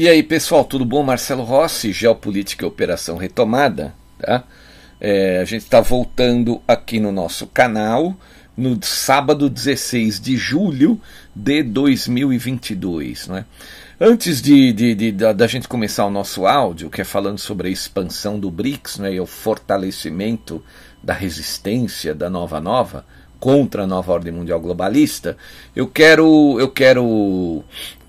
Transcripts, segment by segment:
E aí, pessoal, tudo bom? Marcelo Rossi, Geopolítica e Operação Retomada. Tá? É, a gente está voltando aqui no nosso canal no sábado 16 de julho de 2022. Né? Antes de, de, de, da, da, gente começar o nosso áudio, que é falando sobre a expansão do BRICS né, e o fortalecimento da resistência da Nova Nova contra a nova ordem mundial globalista, eu quero, eu quero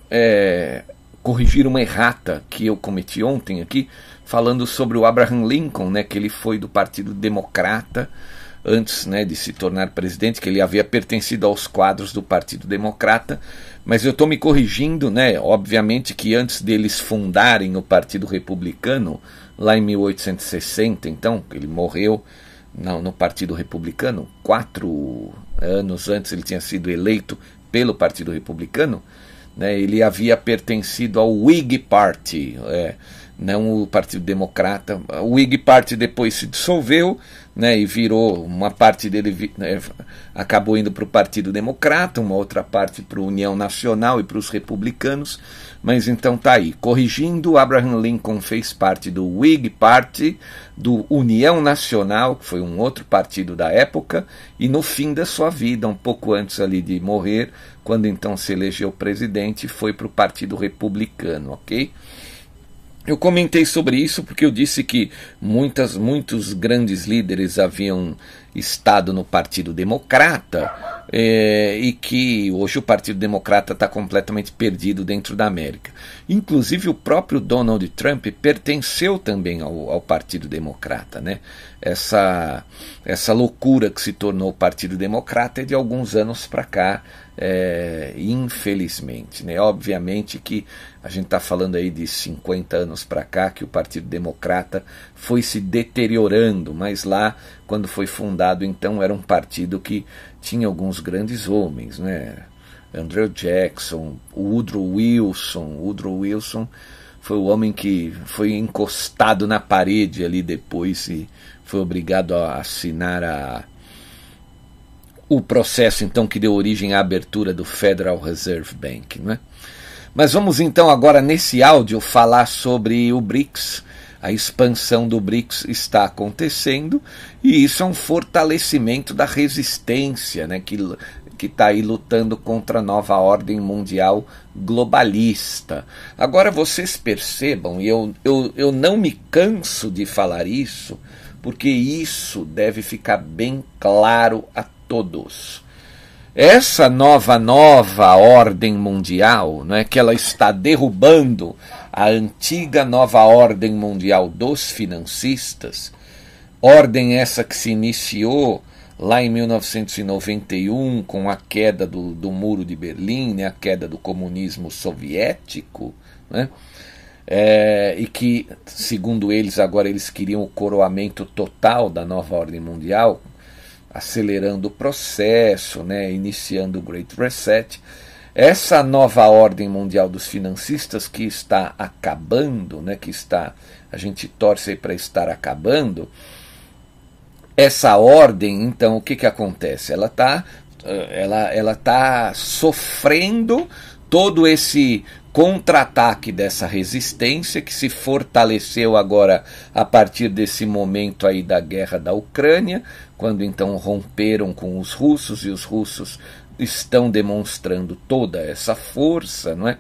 é, corrigir uma errata que eu cometi ontem aqui, falando sobre o Abraham Lincoln, né, que ele foi do Partido Democrata antes né, de se tornar presidente, que ele havia pertencido aos quadros do Partido Democrata, mas eu estou me corrigindo, né? Obviamente que antes deles fundarem o Partido Republicano, lá em 1860, então, ele morreu no, no Partido Republicano, quatro anos antes ele tinha sido eleito pelo Partido Republicano, né, ele havia pertencido ao Whig Party, é, não o Partido Democrata. O Whig Party depois se dissolveu né, e virou uma parte dele né, acabou indo para o Partido Democrata, uma outra parte para a União Nacional e para os republicanos. Mas então tá aí, corrigindo, Abraham Lincoln fez parte do Whig Party, do União Nacional, que foi um outro partido da época, e no fim da sua vida, um pouco antes ali de morrer, quando então se elegeu presidente, foi para o Partido Republicano, ok? Eu comentei sobre isso porque eu disse que muitas, muitos grandes líderes haviam estado no Partido Democrata é, e que hoje o Partido Democrata está completamente perdido dentro da América. Inclusive o próprio Donald Trump pertenceu também ao, ao Partido Democrata. Né? Essa, essa loucura que se tornou o Partido Democrata é de alguns anos para cá, é, infelizmente. Né? Obviamente que a gente está falando aí de 50 anos para cá que o Partido Democrata foi se deteriorando, mas lá, quando foi fundado, então era um partido que tinha alguns grandes homens, né? Andrew Jackson, Woodrow Wilson. Woodrow Wilson foi o homem que foi encostado na parede ali depois e foi obrigado a assinar a, o processo então que deu origem à abertura do Federal Reserve Bank, né? Mas vamos então agora nesse áudio falar sobre o BRICS. A expansão do BRICS está acontecendo e isso é um fortalecimento da resistência, né, que que está aí lutando contra a nova ordem mundial globalista. Agora vocês percebam, e eu, eu, eu não me canso de falar isso, porque isso deve ficar bem claro a todos. Essa nova nova ordem mundial, não é que ela está derrubando a antiga nova ordem mundial dos financistas, ordem essa que se iniciou lá em 1991 com a queda do, do muro de Berlim, né, a queda do comunismo soviético, né, é, e que, segundo eles, agora eles queriam o coroamento total da nova ordem mundial, acelerando o processo, né, iniciando o Great Reset. Essa nova ordem mundial dos financistas que está acabando, né, que está a gente torce para estar acabando, essa ordem, então, o que, que acontece? Ela está ela, ela tá sofrendo todo esse contra-ataque dessa resistência que se fortaleceu agora a partir desse momento aí da guerra da Ucrânia, quando então romperam com os russos e os russos estão demonstrando toda essa força, não é?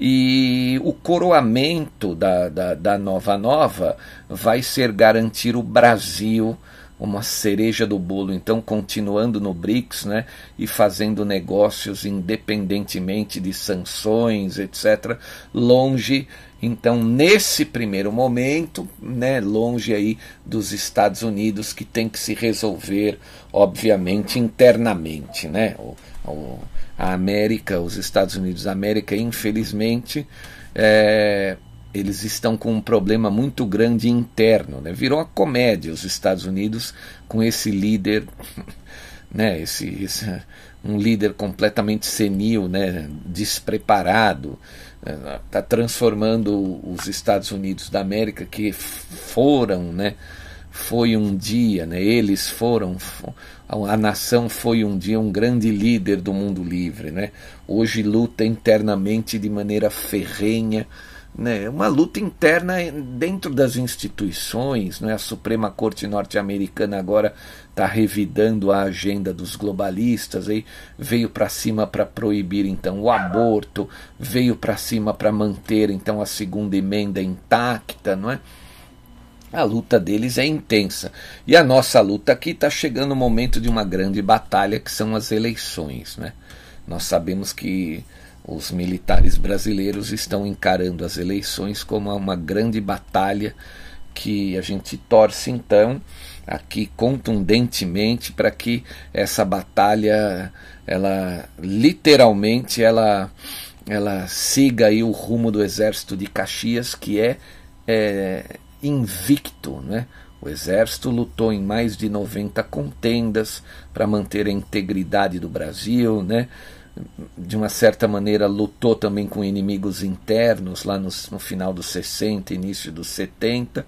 E o coroamento da, da, da nova nova vai ser garantir o Brasil uma cereja do bolo, então continuando no BRICS, né, e fazendo negócios independentemente de sanções, etc, longe então, nesse primeiro momento, né, longe aí dos Estados Unidos, que tem que se resolver, obviamente, internamente. Né? A América, os Estados Unidos da América, infelizmente, é, eles estão com um problema muito grande interno. Né? Virou uma comédia os Estados Unidos com esse líder, né? esse, esse um líder completamente senil, né? despreparado. Está transformando os Estados Unidos da América, que foram, né? foi um dia, né? eles foram, a nação foi um dia um grande líder do mundo livre. Né? Hoje luta internamente de maneira ferrenha né, uma luta interna dentro das instituições. Né, a Suprema Corte norte-americana agora está revidando a agenda dos globalistas, aí veio para cima para proibir então o aborto, veio para cima para manter então a segunda emenda intacta, não é? A luta deles é intensa. E a nossa luta aqui está chegando o momento de uma grande batalha que são as eleições. Né? Nós sabemos que os militares brasileiros estão encarando as eleições como uma grande batalha que a gente torce então aqui contundentemente para que essa batalha ela literalmente ela ela siga aí o rumo do exército de Caxias que é, é invicto, né? O exército lutou em mais de 90 contendas para manter a integridade do Brasil, né? de uma certa maneira lutou também com inimigos internos lá no, no final dos 60, início dos 70,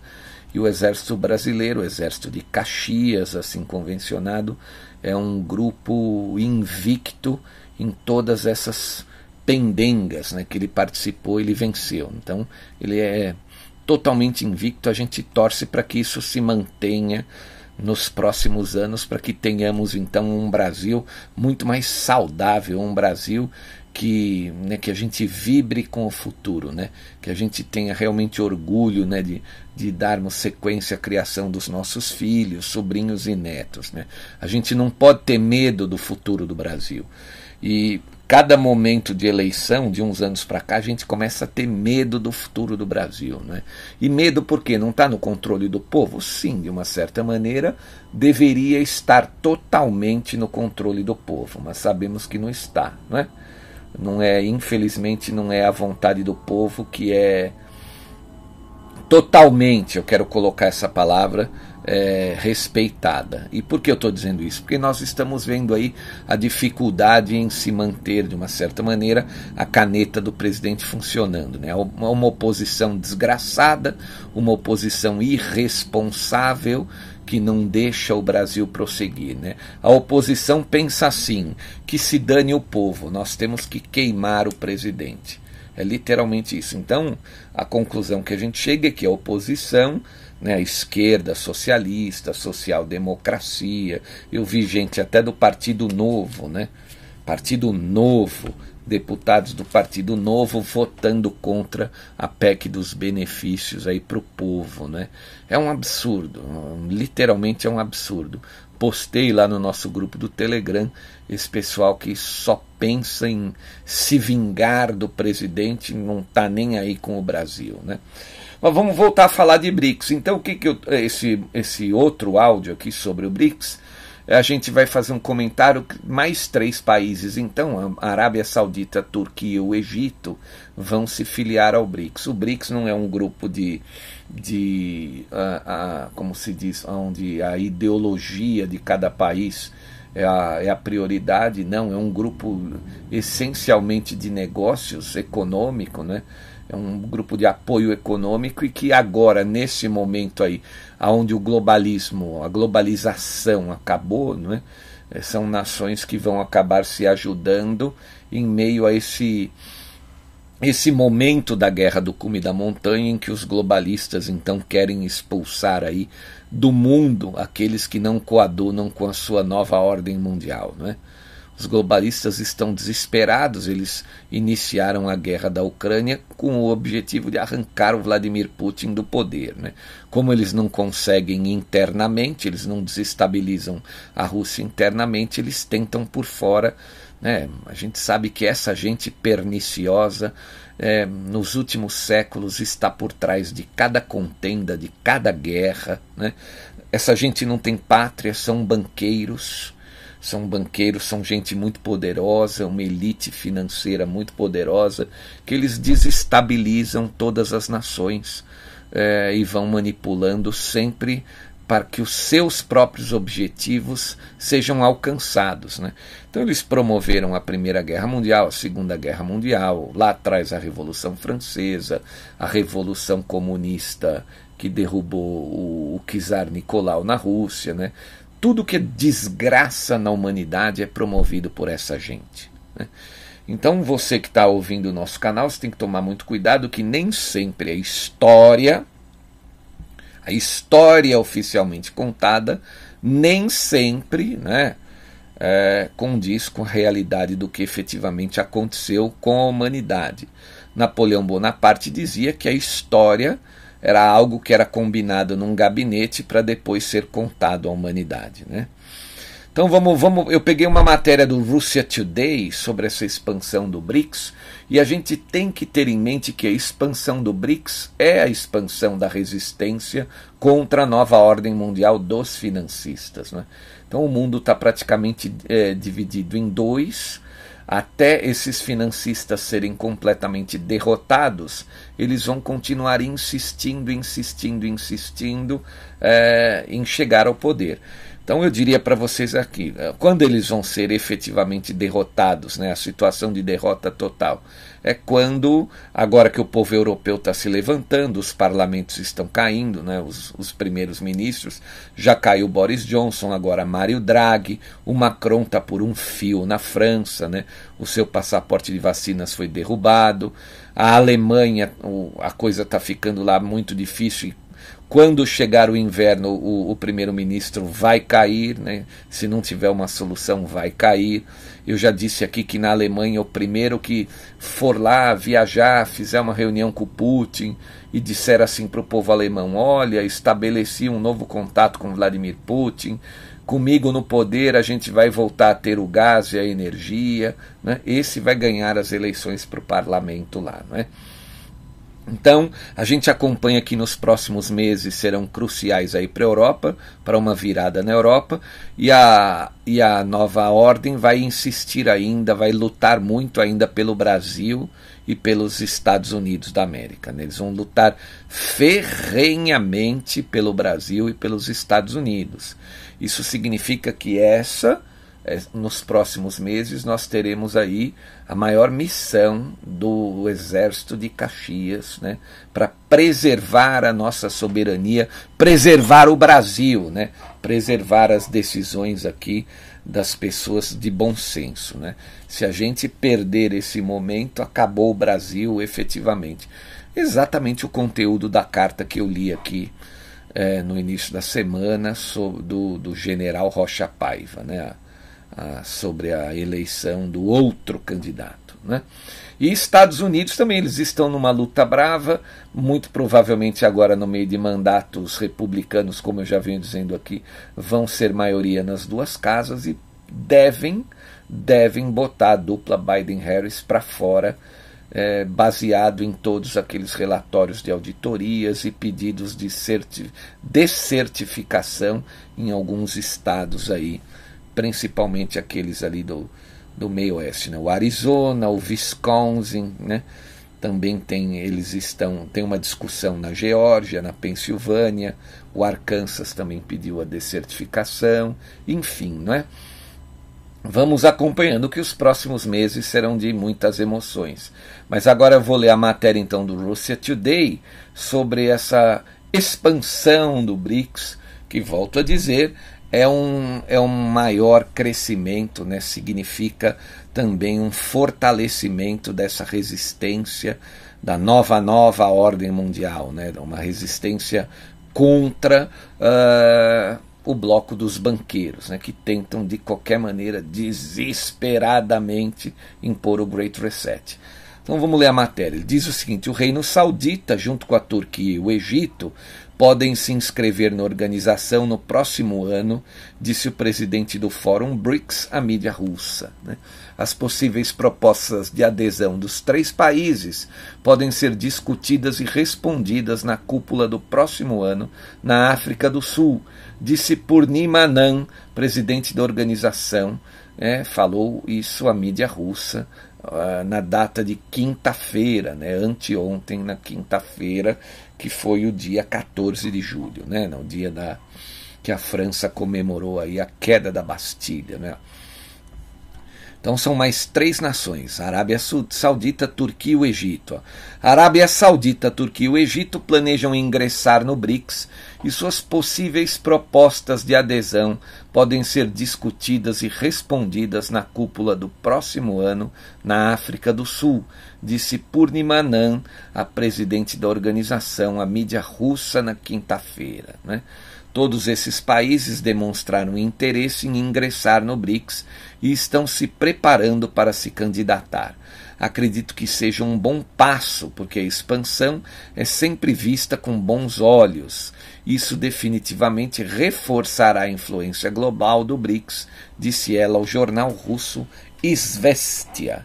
e o exército brasileiro, o exército de Caxias, assim convencionado, é um grupo invicto em todas essas pendengas né, que ele participou, ele venceu. Então ele é totalmente invicto, a gente torce para que isso se mantenha nos próximos anos para que tenhamos então um Brasil muito mais saudável, um Brasil que, né, que a gente vibre com o futuro, né, que a gente tenha realmente orgulho né, de, de darmos sequência à criação dos nossos filhos, sobrinhos e netos. Né. A gente não pode ter medo do futuro do Brasil. E cada momento de eleição, de uns anos para cá, a gente começa a ter medo do futuro do Brasil. Né? E medo porque não está no controle do povo? Sim, de uma certa maneira, deveria estar totalmente no controle do povo, mas sabemos que não está. Não é? Não é, infelizmente, não é a vontade do povo que é totalmente, eu quero colocar essa palavra, é, respeitada. E por que eu estou dizendo isso? Porque nós estamos vendo aí a dificuldade em se manter, de uma certa maneira, a caneta do presidente funcionando. Né? Uma oposição desgraçada, uma oposição irresponsável que não deixa o Brasil prosseguir. Né? A oposição pensa assim: que se dane o povo, nós temos que queimar o presidente. É literalmente isso. Então, a conclusão que a gente chega é que a oposição né, esquerda socialista, social-democracia. Eu vi gente até do Partido Novo, né? Partido Novo, deputados do Partido Novo votando contra a PEC dos benefícios aí para o povo, né? É um absurdo, literalmente é um absurdo. Postei lá no nosso grupo do Telegram esse pessoal que só pensa em se vingar do presidente, não está nem aí com o Brasil, né? Mas vamos voltar a falar de BRICS. Então, o que, que eu, esse, esse outro áudio aqui sobre o BRICS, a gente vai fazer um comentário. Mais três países, então, a Arábia Saudita, a Turquia e o Egito, vão se filiar ao BRICS. O BRICS não é um grupo de, de a, a, como se diz, onde a ideologia de cada país é a, é a prioridade, não, é um grupo essencialmente de negócios econômico, né? É um grupo de apoio econômico e que agora, nesse momento aí, onde o globalismo, a globalização acabou, não é? são nações que vão acabar se ajudando em meio a esse esse momento da guerra do cume da montanha em que os globalistas então querem expulsar aí do mundo aqueles que não coadunam com a sua nova ordem mundial, não é? Os globalistas estão desesperados, eles iniciaram a guerra da Ucrânia com o objetivo de arrancar o Vladimir Putin do poder. Né? Como eles não conseguem internamente, eles não desestabilizam a Rússia internamente, eles tentam por fora. Né? A gente sabe que essa gente perniciosa é, nos últimos séculos está por trás de cada contenda, de cada guerra. Né? Essa gente não tem pátria, são banqueiros são banqueiros, são gente muito poderosa, uma elite financeira muito poderosa, que eles desestabilizam todas as nações é, e vão manipulando sempre para que os seus próprios objetivos sejam alcançados. Né? Então, eles promoveram a Primeira Guerra Mundial, a Segunda Guerra Mundial, lá atrás a Revolução Francesa, a Revolução Comunista que derrubou o, o czar Nicolau na Rússia. Né? Tudo que é desgraça na humanidade é promovido por essa gente. Né? Então você que está ouvindo o nosso canal, você tem que tomar muito cuidado que nem sempre a história, a história oficialmente contada, nem sempre né, é, condiz com a realidade do que efetivamente aconteceu com a humanidade. Napoleão Bonaparte dizia que a história era algo que era combinado num gabinete para depois ser contado à humanidade. Né? Então vamos, vamos. Eu peguei uma matéria do Russia Today sobre essa expansão do BRICS e a gente tem que ter em mente que a expansão do BRICS é a expansão da resistência contra a nova ordem mundial dos financistas. Né? Então o mundo está praticamente é, dividido em dois até esses financistas serem completamente derrotados, eles vão continuar insistindo, insistindo, insistindo é, em chegar ao poder. Então eu diria para vocês aqui, eh, quando eles vão ser efetivamente derrotados, né, a situação de derrota total, é quando, agora que o povo europeu está se levantando, os parlamentos estão caindo, né, os, os primeiros ministros, já caiu Boris Johnson, agora Mário Draghi, o Macron está por um fio na França, né, o seu passaporte de vacinas foi derrubado, a Alemanha, a coisa está ficando lá muito difícil quando chegar o inverno, o, o primeiro-ministro vai cair, né? se não tiver uma solução, vai cair. Eu já disse aqui que na Alemanha, o primeiro que for lá viajar, fizer uma reunião com Putin e disser assim para o povo alemão: olha, estabeleci um novo contato com Vladimir Putin, comigo no poder a gente vai voltar a ter o gás e a energia, né? esse vai ganhar as eleições para o parlamento lá. Não é? Então, a gente acompanha que nos próximos meses serão cruciais aí para a Europa, para uma virada na Europa, e a, e a nova ordem vai insistir ainda, vai lutar muito ainda pelo Brasil e pelos Estados Unidos da América. Né? Eles vão lutar ferrenhamente pelo Brasil e pelos Estados Unidos. Isso significa que essa nos próximos meses nós teremos aí a maior missão do Exército de Caxias, né, para preservar a nossa soberania, preservar o Brasil, né, preservar as decisões aqui das pessoas de bom senso. Né. Se a gente perder esse momento, acabou o Brasil efetivamente. Exatamente o conteúdo da carta que eu li aqui é, no início da semana sobre, do, do general Rocha Paiva, né, sobre a eleição do outro candidato. Né? E Estados Unidos também, eles estão numa luta brava, muito provavelmente agora no meio de mandatos republicanos, como eu já venho dizendo aqui, vão ser maioria nas duas casas e devem, devem botar a dupla Biden-Harris para fora, é, baseado em todos aqueles relatórios de auditorias e pedidos de certi descertificação em alguns estados aí principalmente aqueles ali do, do meio oeste, né? o Arizona, o Wisconsin, né? também tem, eles estão, tem uma discussão na Geórgia, na Pensilvânia, o Arkansas também pediu a descertificação, enfim, não é? vamos acompanhando que os próximos meses serão de muitas emoções. Mas agora eu vou ler a matéria então do Russia Today sobre essa expansão do BRICS, que volto a dizer, é um, é um maior crescimento, né? significa também um fortalecimento dessa resistência da nova nova ordem mundial, né? uma resistência contra uh, o bloco dos banqueiros, né? que tentam de qualquer maneira desesperadamente impor o Great Reset. Então vamos ler a matéria. Ele diz o seguinte: o reino saudita, junto com a Turquia e o Egito, podem se inscrever na organização no próximo ano, disse o presidente do Fórum BRICS à mídia russa. Né? As possíveis propostas de adesão dos três países podem ser discutidas e respondidas na cúpula do próximo ano na África do Sul, disse Purnima Anand, presidente da organização, é, falou isso à mídia russa uh, na data de quinta-feira, né, anteontem, na quinta-feira, que foi o dia 14 de julho, né, no dia da, que a França comemorou aí a queda da Bastilha. Né. Então são mais três nações: Arábia Saudita, Turquia e o Egito. Arábia Saudita, Turquia e o Egito planejam ingressar no BRICS e suas possíveis propostas de adesão podem ser discutidas e respondidas na cúpula do próximo ano na África do Sul, disse Purnima Anand, a presidente da organização, a mídia russa, na quinta-feira. Né? Todos esses países demonstraram interesse em ingressar no BRICS e estão se preparando para se candidatar acredito que seja um bom passo, porque a expansão é sempre vista com bons olhos. Isso definitivamente reforçará a influência global do BRICS, disse ela ao jornal russo Izvestia.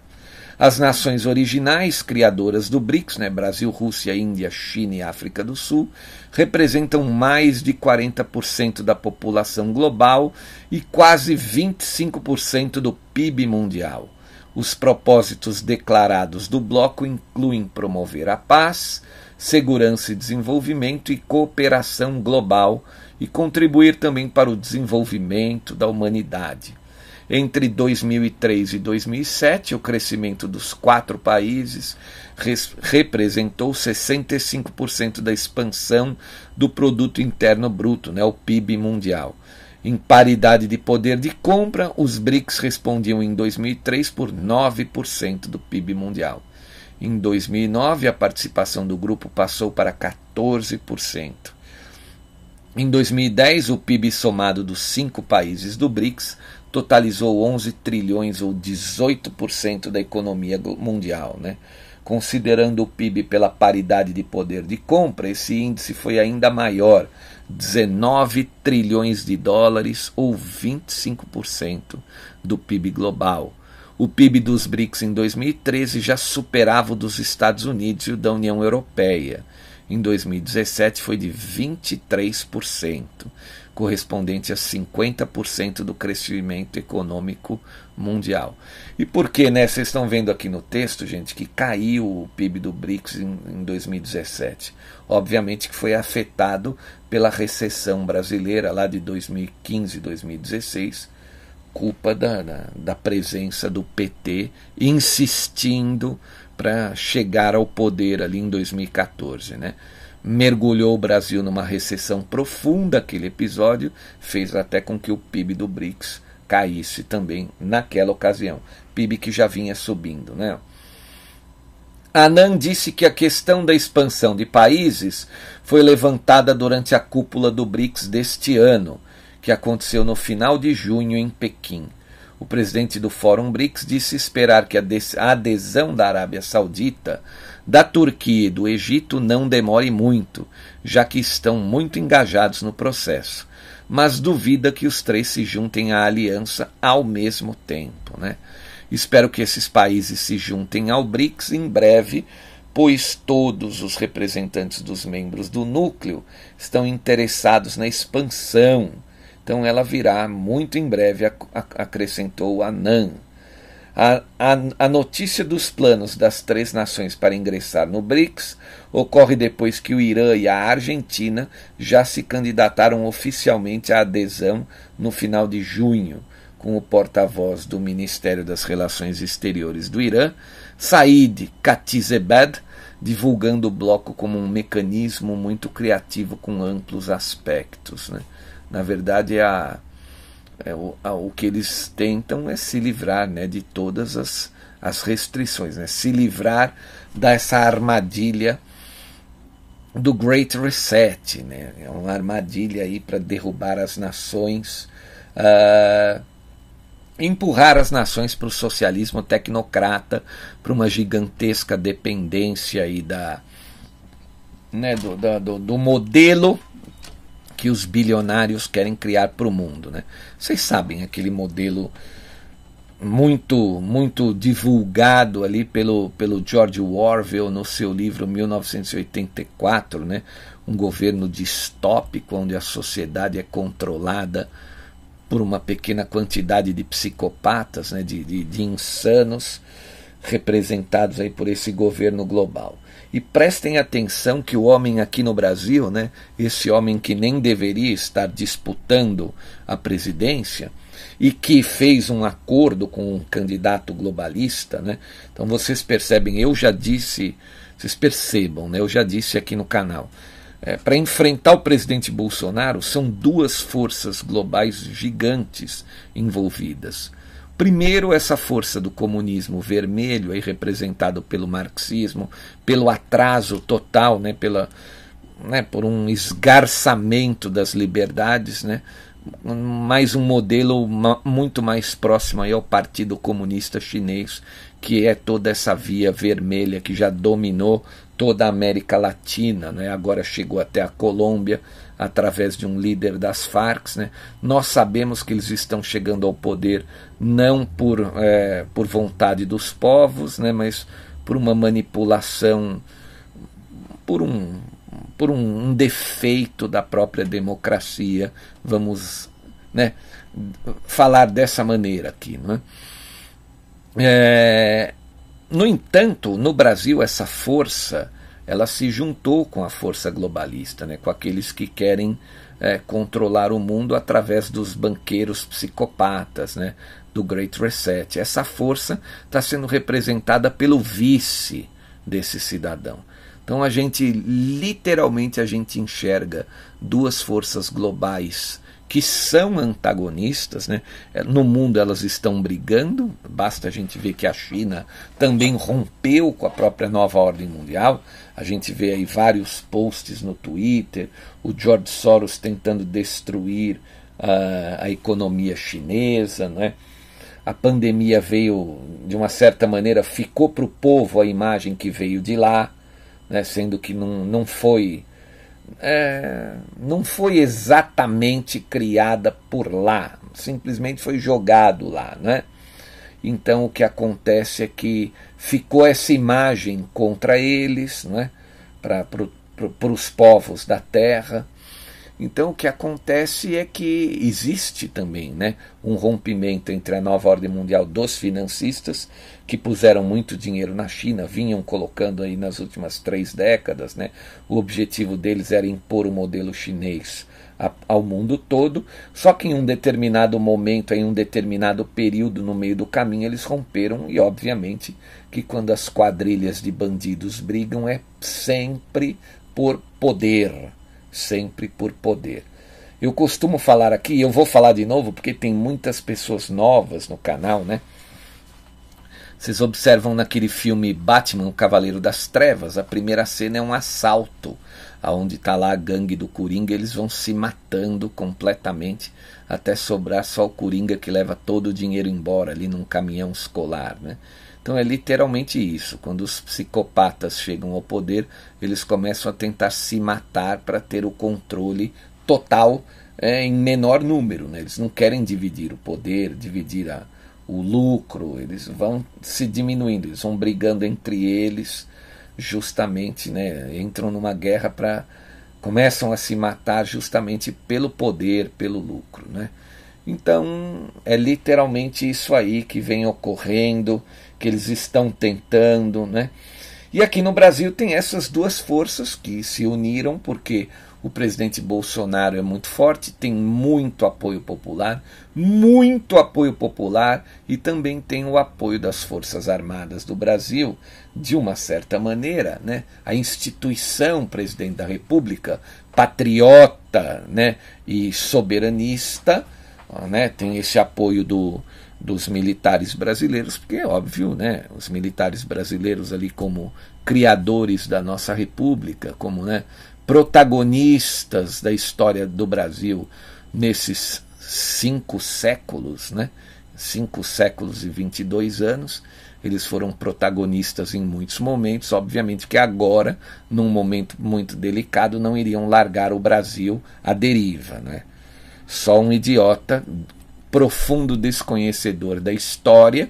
As nações originais criadoras do BRICS, né, Brasil, Rússia, Índia, China e África do Sul, representam mais de 40% da população global e quase 25% do PIB mundial. Os propósitos declarados do bloco incluem promover a paz, segurança e desenvolvimento e cooperação global e contribuir também para o desenvolvimento da humanidade. Entre 2003 e 2007, o crescimento dos quatro países representou 65% da expansão do produto interno bruto, né, o PIB mundial. Em paridade de poder de compra, os BRICS respondiam em 2003 por 9% do PIB mundial. Em 2009, a participação do grupo passou para 14%. Em 2010, o PIB somado dos cinco países do BRICS totalizou 11 trilhões ou 18% da economia mundial. Né? Considerando o PIB pela paridade de poder de compra, esse índice foi ainda maior, 19 trilhões de dólares ou 25% do PIB global. O PIB dos BRICS em 2013 já superava o dos Estados Unidos e o da União Europeia. Em 2017 foi de 23%, correspondente a 50% do crescimento econômico mundial. E por que, né? Vocês estão vendo aqui no texto, gente, que caiu o PIB do BRICS em, em 2017. Obviamente que foi afetado pela recessão brasileira lá de 2015 e 2016, culpa da, da, da presença do PT insistindo para chegar ao poder ali em 2014, né? mergulhou o Brasil numa recessão profunda. Aquele episódio fez até com que o PIB do BRICS caísse também naquela ocasião. PIB que já vinha subindo. Né? Anand disse que a questão da expansão de países foi levantada durante a cúpula do BRICS deste ano, que aconteceu no final de junho em Pequim. O presidente do Fórum BRICS disse esperar que a adesão da Arábia Saudita da Turquia e do Egito não demore muito, já que estão muito engajados no processo, mas duvida que os três se juntem à aliança ao mesmo tempo. Né? Espero que esses países se juntem ao BRICS em breve, pois todos os representantes dos membros do núcleo estão interessados na expansão. Então ela virá muito em breve, acrescentou Anan. A, a, a, notícia dos planos das três nações para ingressar no BRICS ocorre depois que o Irã e a Argentina já se candidataram oficialmente à adesão no final de junho. com o porta-voz do Ministério das Relações Exteriores do Irã, Said Khatizebed, divulgando o bloco como um mecanismo muito criativo com amplos aspectos. Né? Na verdade, a, é, o, a, o que eles tentam é se livrar né, de todas as, as restrições, né? se livrar dessa armadilha do Great Reset. Né? É uma armadilha aí para derrubar as nações. Uh, empurrar as nações para o socialismo tecnocrata, para uma gigantesca dependência aí da, né, do, do, do modelo que os bilionários querem criar para o mundo. Né? Vocês sabem aquele modelo muito muito divulgado ali pelo, pelo George Orwell no seu livro 1984, né? um governo distópico onde a sociedade é controlada por uma pequena quantidade de psicopatas, né? de, de, de insanos representados aí por esse governo global. E prestem atenção que o homem aqui no Brasil, né, esse homem que nem deveria estar disputando a presidência, e que fez um acordo com um candidato globalista, né? Então vocês percebem, eu já disse, vocês percebam, né? Eu já disse aqui no canal. É, Para enfrentar o presidente Bolsonaro, são duas forças globais gigantes envolvidas. Primeiro, essa força do comunismo vermelho, aí representado pelo marxismo, pelo atraso total, né, pela, né, por um esgarçamento das liberdades, né, mais um modelo muito mais próximo aí ao Partido Comunista Chinês, que é toda essa via vermelha que já dominou toda a América Latina, né? agora chegou até a Colômbia através de um líder das Farc. Né? Nós sabemos que eles estão chegando ao poder não por, é, por vontade dos povos, né? mas por uma manipulação, por um, por um, um defeito da própria democracia, vamos né, falar dessa maneira aqui. Não é? É, no entanto, no Brasil, essa força ela se juntou com a força globalista, né, com aqueles que querem é, controlar o mundo através dos banqueiros psicopatas, né, do Great Reset. Essa força está sendo representada pelo vice desse cidadão. Então a gente literalmente a gente enxerga duas forças globais que são antagonistas, né? É, no mundo elas estão brigando, basta a gente ver que a China também rompeu com a própria nova ordem mundial. A gente vê aí vários posts no Twitter, o George Soros tentando destruir uh, a economia chinesa, né? A pandemia veio, de uma certa maneira, ficou para o povo a imagem que veio de lá né, sendo que não, não foi é, não foi exatamente criada por lá, simplesmente foi jogado lá, né? Então o que acontece é que ficou essa imagem contra eles, né? Para os povos da terra. Então o que acontece é que existe também né, um rompimento entre a nova ordem mundial dos financistas que puseram muito dinheiro na China, vinham colocando aí nas últimas três décadas, né? O objetivo deles era impor o modelo chinês a, ao mundo todo, só que em um determinado momento, em um determinado período no meio do caminho, eles romperam, e obviamente que quando as quadrilhas de bandidos brigam é sempre por poder, sempre por poder. Eu costumo falar aqui, eu vou falar de novo porque tem muitas pessoas novas no canal, né? Vocês observam naquele filme Batman, o Cavaleiro das Trevas, a primeira cena é um assalto, aonde está lá a gangue do Coringa, eles vão se matando completamente até sobrar só o Coringa que leva todo o dinheiro embora ali num caminhão escolar, né? Então é literalmente isso. Quando os psicopatas chegam ao poder, eles começam a tentar se matar para ter o controle total é, em menor número. Né? Eles não querem dividir o poder, dividir a, o lucro, eles vão se diminuindo, eles vão brigando entre eles, justamente, né, entram numa guerra para começam a se matar justamente pelo poder, pelo lucro, né? Então, é literalmente isso aí que vem ocorrendo, que eles estão tentando, né? E aqui no Brasil tem essas duas forças que se uniram porque O presidente Bolsonaro é muito forte, tem muito apoio popular, muito apoio popular e também tem o apoio das Forças Armadas do Brasil, de uma certa maneira, né? A instituição presidente da República, patriota, né, e soberanista, né, tem esse apoio do, dos militares brasileiros, porque é óbvio, né, os militares brasileiros ali como criadores da nossa república, como né, protagonistas da história do Brasil nesses cinco séculos, né, cinco séculos e 22 anos, eles foram protagonistas em muitos momentos, obviamente que agora, num momento muito delicado, não iriam largar o Brasil à deriva, né? Só um idiota profundo desconhecedor da história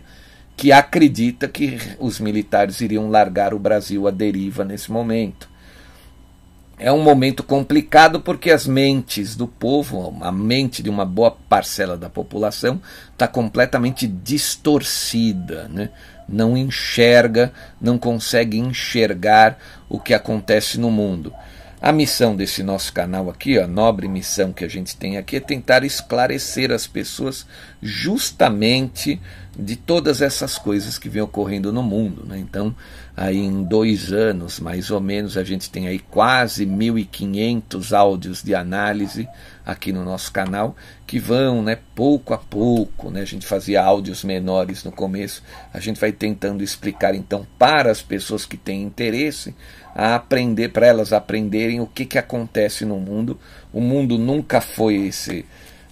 que acredita que os militares iriam largar o Brasil à deriva nesse momento. É um momento complicado porque as mentes do povo, a mente de uma boa parcela da população, está completamente distorcida, né? não enxerga, não consegue enxergar o que acontece no mundo. A missão desse nosso canal aqui, a nobre missão que a gente tem aqui, é tentar esclarecer as pessoas justamente de todas essas coisas que vêm ocorrendo no mundo. Né? Então, aí em dois anos, mais ou menos, a gente tem aí quase 1.500 áudios de análise aqui no nosso canal, que vão né, pouco a pouco. Né? A gente fazia áudios menores no começo, a gente vai tentando explicar então para as pessoas que têm interesse a aprender, para elas aprenderem o que, que acontece no mundo. O mundo nunca foi esse,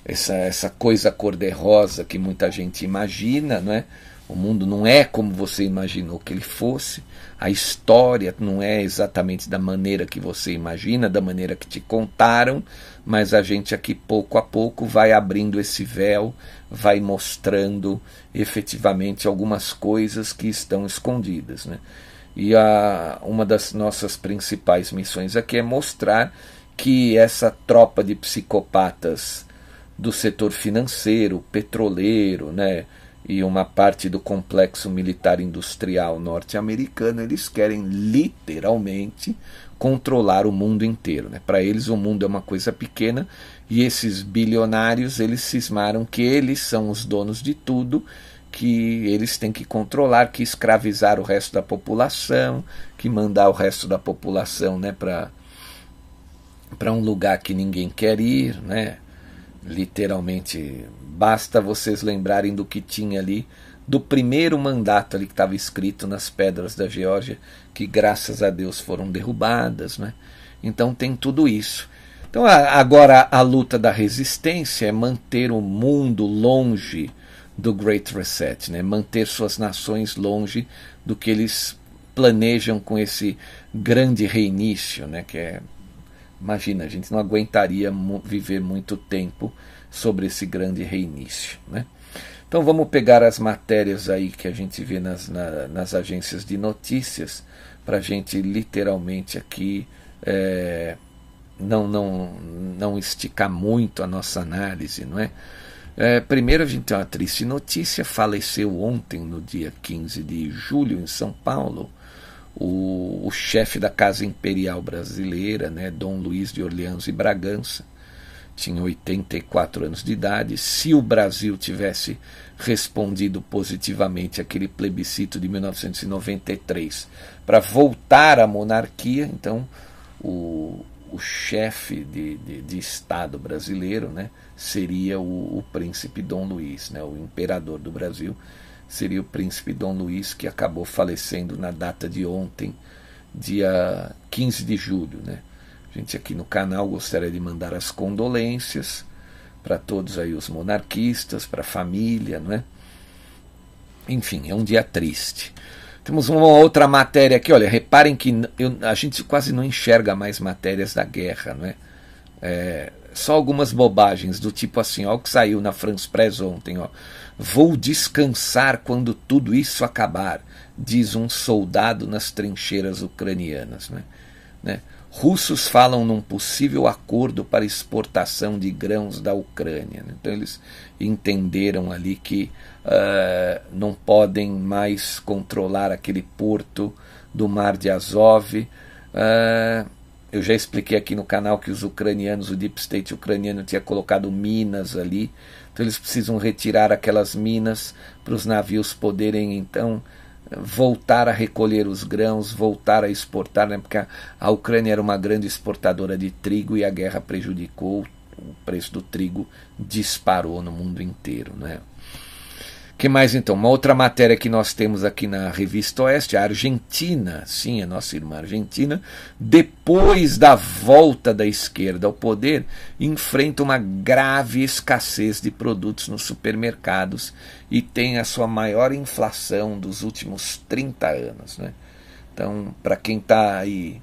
essa, essa coisa cor-de-rosa que muita gente imagina, não é? O mundo não é como você imaginou que ele fosse. A história não é exatamente da maneira que você imagina, da maneira que te contaram, mas a gente aqui pouco a pouco vai abrindo esse véu, vai mostrando efetivamente algumas coisas que estão escondidas. Né? E a, uma das nossas principais missões aqui é mostrar que essa tropa de psicopatas do setor financeiro, petroleiro, né, e uma parte do complexo militar industrial norte-americano, eles querem literalmente controlar o mundo inteiro. Né? Para eles o mundo é uma coisa pequena e esses bilionários eles cismaram que eles são os donos de tudo que eles têm que controlar, que escravizar o resto da população, que mandar o resto da população né, para um lugar que ninguém quer ir, né? literalmente. Basta vocês lembrarem do que tinha ali, do primeiro mandato ali que estava escrito nas pedras da Geórgia, que graças a Deus foram derrubadas. Né? Então tem tudo isso. Então agora a luta da resistência é manter o mundo longe do Great Reset, né? manter suas nações longe do que eles planejam com esse grande reinício, né? que é, imagina, a gente não aguentaria viver muito tempo sobre esse grande reinício. Né? Então vamos pegar as matérias aí que a gente vê nas, na, nas agências de notícias para a gente literalmente aqui é, não, não, não esticar muito a nossa análise, não é? É, primeiro, a gente tem uma triste notícia: faleceu ontem, no dia 15 de julho, em São Paulo, o, o chefe da Casa Imperial Brasileira, né, Dom Luiz de Orleans e Bragança. Tinha 84 anos de idade. Se o Brasil tivesse respondido positivamente àquele plebiscito de 1993 para voltar à monarquia, então o, o chefe de, de, de, Estado brasileiro né, seria o, o, príncipe Dom Luiz, né, o imperador do Brasil, seria o príncipe Dom Luiz, que acabou falecendo na data de ontem, dia 15 de julho. Né. A gente aqui no canal gostaria de mandar as condolências para todos aí os monarquistas, para a família, não é? Enfim, é um dia triste. Temos uma outra matéria aqui, olha, reparem que eu, a gente quase não enxerga mais matérias da guerra, não é? é só algumas bobagens do tipo assim, ó, o que saiu na France Press ontem, ó. Vou descansar quando tudo isso acabar, diz um soldado nas trincheiras ucranianas, né? né? Russos falam num possível acordo para exportação de grãos da Ucrânia. Né? Então eles entenderam ali que uh, não podem mais controlar aquele porto do Mar de Azov. Uh, eu já expliquei aqui no canal que os ucranianos, o Deep State ucraniano tinha colocado minas ali, então eles precisam retirar aquelas minas para os navios poderem então voltar a recolher os grãos, voltar a exportar, né? porque a, Ucrânia era uma grande exportadora de trigo e a guerra prejudicou, o preço do trigo disparou no mundo inteiro. Né? Que mais então? Uma outra matéria que nós temos aqui na Revista Oeste, a Argentina, sim, a nossa irmã Argentina, depois da volta da esquerda ao poder, enfrenta uma grave escassez de produtos nos supermercados e tem a sua maior inflação dos últimos 30 anos. Né? Então, para quem está aí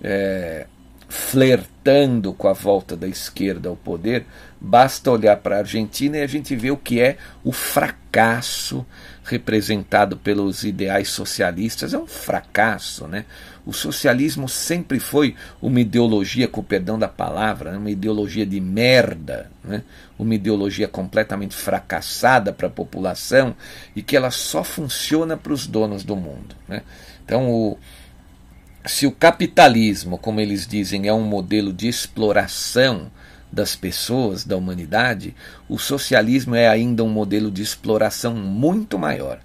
é, flertando com a volta da esquerda ao poder, basta olhar para a Argentina e a gente vê o que é o fracasso representado pelos ideais socialistas. É um fracasso, né? O socialismo sempre foi uma ideologia, com o perdão da palavra, né? uma ideologia de merda, né? uma ideologia completamente fracassada para a população e que ela só funciona para os donos do mundo. Né? Então, o, se o capitalismo, como eles dizem, é um modelo de exploração das pessoas, da humanidade, o socialismo é ainda um modelo de exploração muito maior,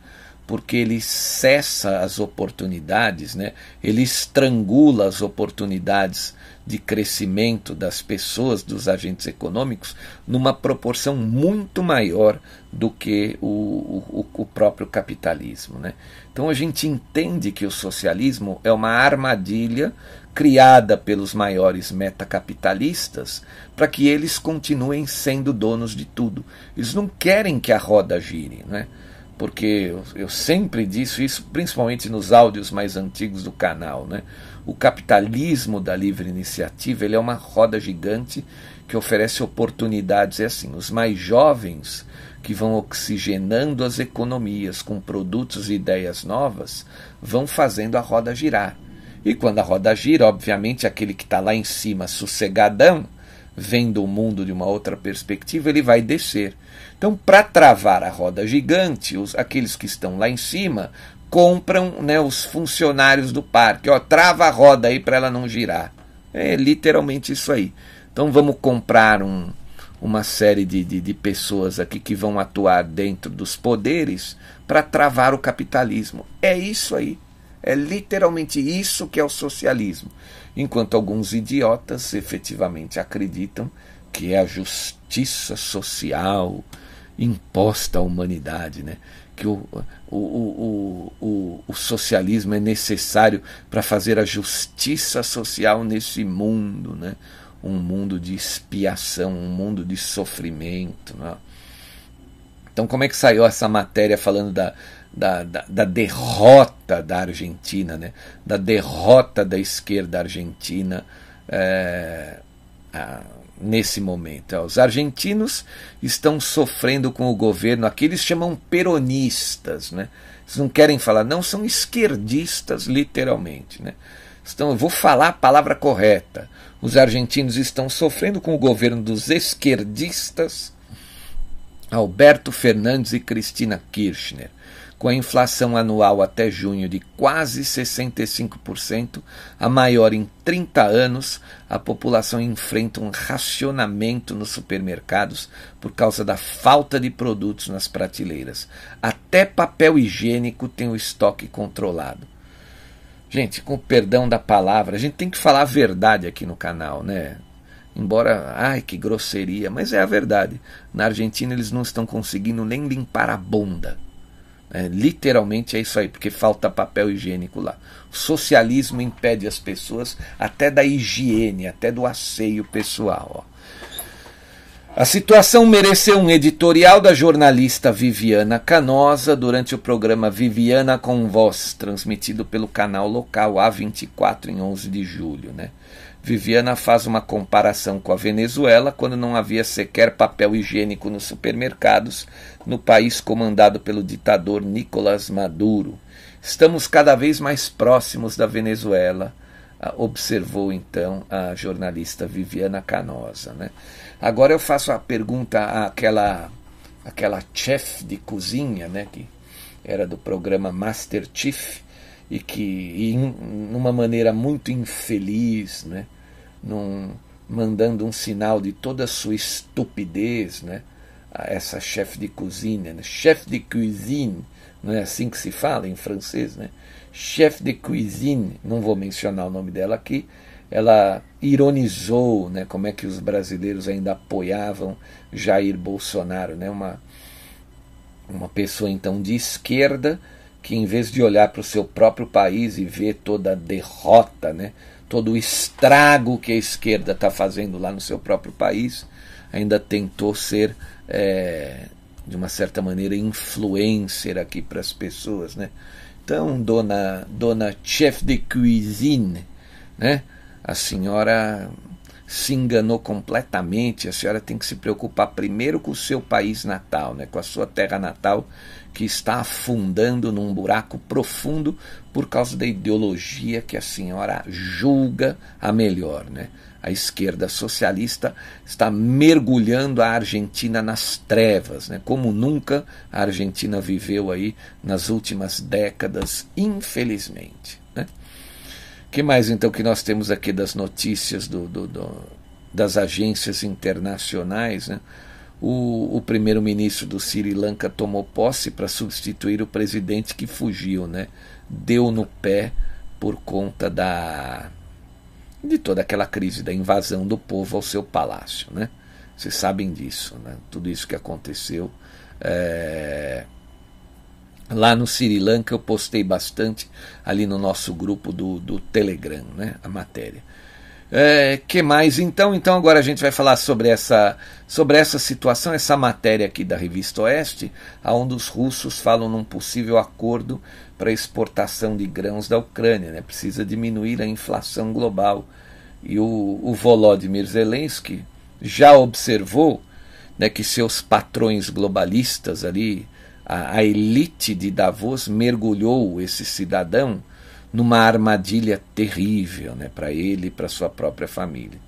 porque ele cessa as oportunidades, né? ele estrangula as oportunidades de crescimento das pessoas, dos agentes econômicos, numa proporção muito maior do que o, o, o próprio capitalismo. Né? Então a gente entende que o socialismo é uma armadilha criada pelos maiores metacapitalistas para que eles continuem sendo donos de tudo. Eles não querem que a roda gire, né? porque eu, sempre disse isso, principalmente nos áudios mais antigos do canal. Né? O capitalismo da livre iniciativa ele é uma roda gigante que oferece oportunidades. É assim, os mais jovens que vão oxigenando as economias com produtos e ideias novas, vão fazendo a roda girar. E quando a roda gira, obviamente, aquele que está lá em cima, sossegadão, vendo o mundo de uma outra perspectiva, ele vai descer. Então, para travar a roda gigante, os, aqueles que estão lá em cima compram né, os funcionários do parque. Ó, trava a roda aí para ela não girar. É literalmente isso aí. Então, vamos comprar um, uma série de, de, de pessoas aqui que vão atuar dentro dos poderes para travar o capitalismo. É isso aí. É literalmente isso que é o socialismo. Enquanto alguns idiotas efetivamente acreditam que é a justiça social imposta à humanidade, né? Que o, o, o, o, socialismo é necessário para fazer a justiça social nesse mundo. Né? um mundo de expiação, um mundo de sofrimento. Né? Então, como é que saiu essa matéria falando da, da, da, da, derrota da Argentina, né? da derrota da esquerda argentina é, a, nesse momento? Os argentinos estão sofrendo com o governo, aqui eles chamam peronistas, né? eles não querem falar, não, são esquerdistas, literalmente. Né? Então, eu vou falar a palavra correta. Os argentinos estão sofrendo com o governo dos esquerdistas Alberto Fernandes e Cristina Kirchner. Com a inflação anual até junho de quase 65%, a maior em 30 anos, a população enfrenta um racionamento nos supermercados por causa da falta de produtos nas prateleiras. Até papel higiênico tem o estoque controlado. Gente, com perdão da palavra, a gente tem que falar a verdade aqui no canal, né? Embora, ai que grosseria, mas é a verdade. Na Argentina eles não estão conseguindo nem limpar a bunda. É, literalmente é isso aí, porque falta papel higiênico lá. O socialismo impede as pessoas até da higiene, até do asseio pessoal. Ó. A situação mereceu um editorial da jornalista Viviana Canosa durante o programa Viviana com Voz, transmitido pelo canal local A24 em 11 de julho. Né? Viviana faz uma comparação com a Venezuela, quando não havia sequer papel higiênico nos supermercados, no país comandado pelo ditador Nicolás Maduro. Estamos cada vez mais próximos da Venezuela, observou então a jornalista Viviana Canosa. Né? Agora eu faço a pergunta àquela aquela chef de cozinha, né, que era do programa Master Chief, e que e numa maneira muito infeliz, né? Num, mandando um sinal de toda a sua estupidez, né? A essa chefe de cozinha, né? chef de cuisine, não é assim que se fala em francês, né? Chef de cuisine, não vou mencionar o nome dela aqui, ela ironizou, né? Como é que os brasileiros ainda apoiavam Jair Bolsonaro, né? Uma uma pessoa então de esquerda que em vez de olhar para o seu próprio país e ver toda a derrota, né, todo o estrago que a esquerda está fazendo lá no seu próprio país, ainda tentou ser, é, de uma certa maneira, influencer aqui para as pessoas. Né? Então, dona, dona chef de cuisine, né, a senhora se enganou completamente. A senhora tem que se preocupar primeiro com o seu país natal, né, com a sua terra natal, que está afundando num buraco profundo por causa da ideologia que a senhora julga a melhor. Né? A esquerda socialista está mergulhando a Argentina nas trevas, né? como nunca a Argentina viveu aí nas últimas décadas, infelizmente. Que mais então que nós temos aqui das notícias do, do, do das agências internacionais? Né? o, o primeiro-ministro do Sri Lanka tomou posse para substituir o presidente que fugiu, né? Deu no pé por conta da de toda aquela crise da invasão do povo ao seu palácio, né? Vocês sabem disso, né? Tudo isso que aconteceu. É... Lá no Sri Lanka eu postei bastante ali no nosso grupo do, do Telegram, né? A matéria. É, que mais então? Então agora a gente vai falar sobre essa, sobre essa situação, essa matéria aqui da revista Oeste, onde os russos falam num possível acordo para exportação de grãos da Ucrânia. Né? Precisa diminuir a inflação global. E o, o Volodymyr Zelensky já observou né, que seus patrões globalistas ali, a, a elite de Davos, mergulhou esse cidadão numa armadilha terrível né, para ele e para sua própria família.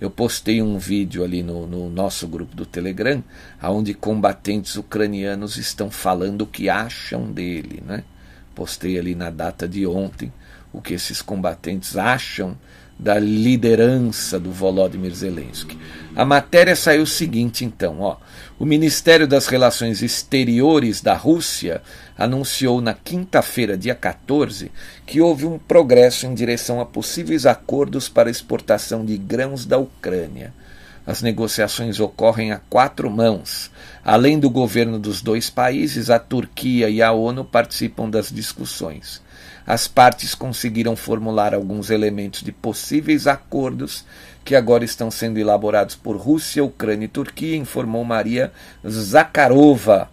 Eu postei um vídeo ali no, no, nosso grupo do Telegram, onde combatentes ucranianos estão falando o que acham dele. Né? Postei ali na data de ontem o que esses combatentes acham da liderança do Volodymyr Zelensky. A matéria saiu o seguinte, então, ó. O Ministério das Relações Exteriores da Rússia anunciou na quinta-feira, dia 14, que houve um progresso em direção a possíveis acordos para exportação de grãos da Ucrânia. As negociações ocorrem a quatro mãos. Além do governo dos dois países, a Turquia e a ONU participam das discussões. As partes conseguiram formular alguns elementos de possíveis acordos que agora estão sendo elaborados por Rússia, Ucrânia e Turquia, informou Maria Zakharova,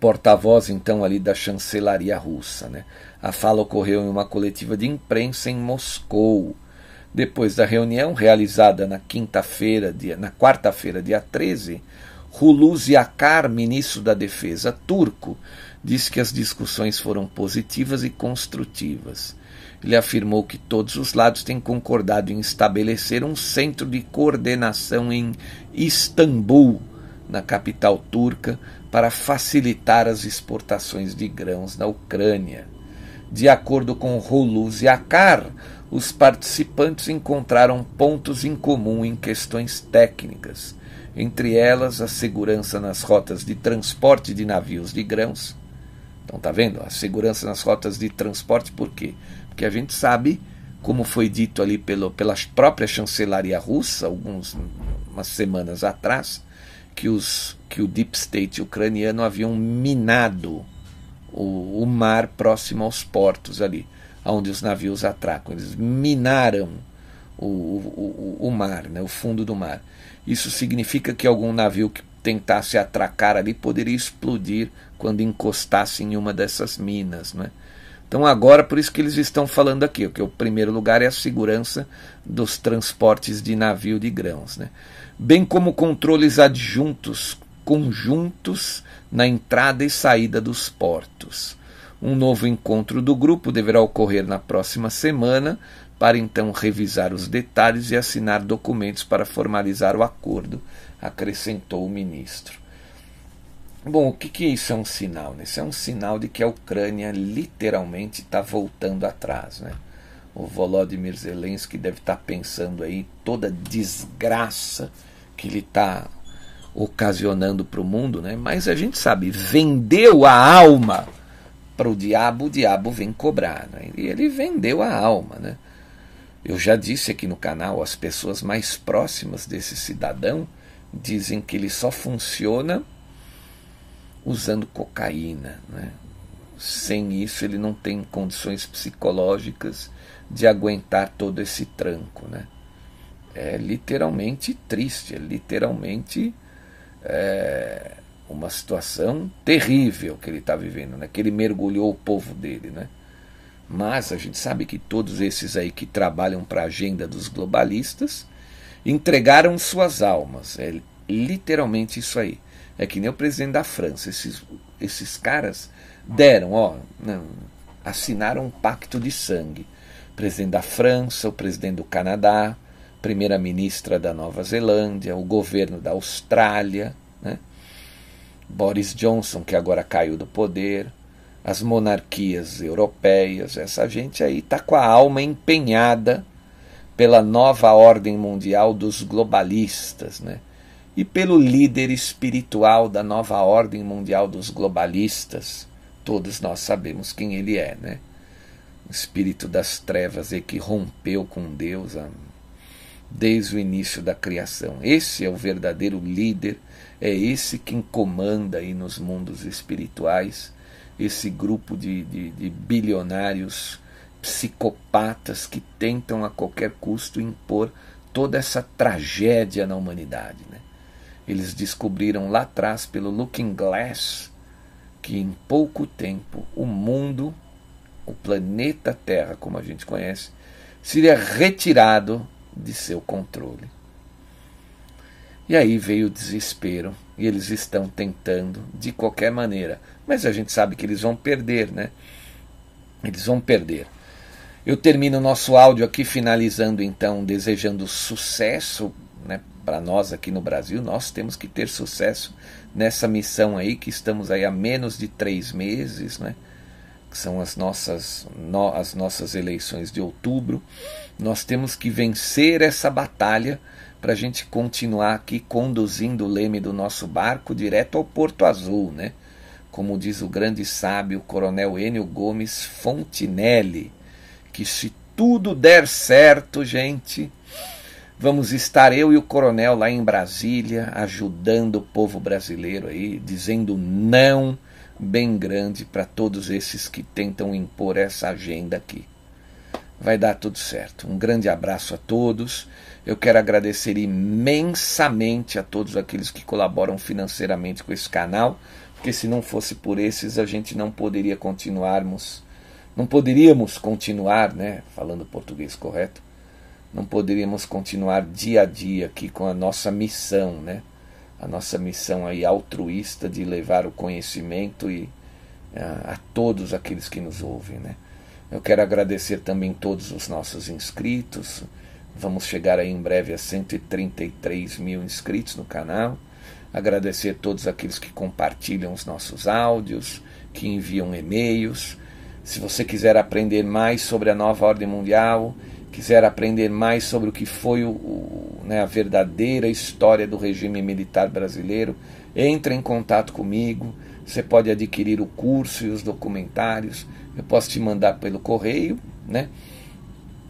porta-voz então ali da chancelaria russa. Né? A fala ocorreu em uma coletiva de imprensa em Moscou. Depois da reunião realizada na quinta-feira, na quarta-feira, dia 13, Hulusi Akar, ministro da Defesa turco, disse que as discussões foram positivas e construtivas. Ele afirmou que todos os lados têm concordado em estabelecer um centro de coordenação em Istambul, na capital turca, para facilitar as exportações de grãos na Ucrânia. De acordo com Hulusi Akar, os participantes encontraram pontos em comum em questões técnicas, entre elas a segurança nas rotas de transporte de navios de grãos. Então tá vendo? A segurança nas rotas de transporte, por quê? Porque a gente sabe, como foi dito ali pelo, pela própria chancelaria russa, algumas semanas atrás, que, os, que o Deep State ucraniano haviam minado o, o mar próximo aos portos ali, onde os navios atracam. Eles minaram o, o, o, mar, né, o fundo do mar. Isso significa que algum navio que tentasse atracar ali poderia explodir quando encostasse em uma dessas minas. Né? Então, agora, por isso que eles estão falando aqui, que o primeiro lugar é a segurança dos transportes de navio de grãos. Né? bem como controles adjuntos conjuntos na entrada e saída dos portos. Um novo encontro do grupo deverá ocorrer na próxima semana para então revisar os detalhes e assinar documentos para formalizar o acordo, acrescentou o ministro. Bom, o que, que isso é um sinal? Né? Isso é um sinal de que a Ucrânia literalmente está voltando atrás. Né? O Volodymyr Zelensky deve estar tá pensando aí toda desgraça que ele está ocasionando para o mundo, né? mas a gente sabe, vendeu a alma para o diabo, o diabo vem cobrar. Né? E ele vendeu a alma. Né? Eu já disse aqui no canal, as pessoas mais próximas desse cidadão dizem que ele só funciona usando cocaína. Né? Sem isso, ele não tem condições psicológicas de aguentar todo esse tranco. Né? É literalmente triste, é literalmente é, uma situação terrível que ele está vivendo, né? que ele mergulhou o povo dele. Né? Mas a gente sabe que todos esses aí que trabalham para a agenda dos globalistas entregaram suas almas. É literalmente isso aí. É que nem o presidente da França. Esses, esses caras deram, ó, não, assinaram um pacto de sangue. O presidente da França, o presidente do Canadá, primeira-ministra da Nova Zelândia, o governo da Austrália, né? Boris Johnson, que agora caiu do poder, as monarquias europeias, essa gente aí está com a alma empenhada pela nova ordem mundial dos globalistas, né? e pelo líder espiritual da nova ordem mundial dos globalistas. Todos nós sabemos quem ele é, né? O espírito das trevas e que rompeu com Deus desde o início da criação. Esse é o verdadeiro líder, é esse quem comanda aí nos mundos espirituais, esse grupo de, de, de bilionários psicopatas que tentam a qualquer custo impor toda essa tragédia na humanidade. Né? Eles descobriram lá atrás, pelo Looking Glass, que em pouco tempo o mundo, o planeta Terra, como a gente conhece, seria retirado de seu controle. E aí veio o desespero, e eles estão tentando de qualquer maneira, mas a gente sabe que eles vão perder, né? Eles vão perder. Eu termino o nosso áudio aqui finalizando então desejando sucesso né, para nós aqui no Brasil, nós temos que ter sucesso nessa missão aí, que estamos aí há menos de três meses, né? que são as nossas, no, as nossas eleições de outubro. Nós temos que vencer essa batalha para a gente continuar aqui conduzindo o leme do nosso barco direto ao Porto Azul, né? Como diz o grande sábio Coronel Enio Gomes Fontinelli, que se tudo der certo, gente, Vamos estar eu e o coronel lá em Brasília, ajudando o povo brasileiro aí, dizendo não bem grande para todos esses que tentam impor essa agenda aqui. Vai dar tudo certo. Um grande abraço a todos. Eu quero agradecer imensamente a todos aqueles que colaboram financeiramente com esse canal, porque se não fosse por esses a gente não poderia continuarmos, não poderíamos continuar, né, falando português correto, não poderíamos continuar dia a dia aqui com a nossa missão, né? A nossa missão aí altruísta de levar o conhecimento e a, a todos aqueles que nos ouvem, né? Eu quero agradecer também todos os nossos inscritos. Vamos chegar aí em breve a 133 mil inscritos no canal. Agradecer todos aqueles que compartilham os nossos áudios, que enviam e-mails. Se você quiser aprender mais sobre a nova ordem mundial, quiser aprender mais sobre o que foi o, o, né, a verdadeira história do regime militar brasileiro, entre em contato comigo. Você pode adquirir o curso e os documentários. Eu posso te mandar pelo correio, né,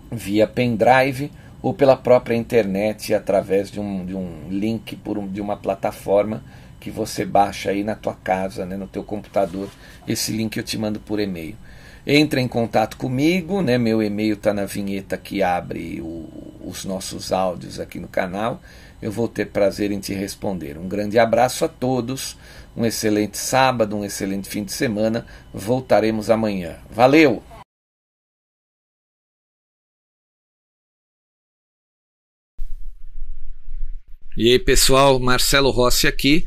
via pendrive ou pela própria internet através de um, de um link por um, de uma plataforma que você baixa aí na tua casa, né, no teu computador. Esse link eu te mando por e-mail. Entre em contato comigo, né? Meu e-mail está na vinheta que abre o, os nossos áudios aqui no canal. Eu vou ter prazer em te responder. Um grande abraço a todos, um excelente sábado, um excelente fim de semana. Voltaremos amanhã. Valeu! E aí, pessoal, Marcelo Rossi aqui.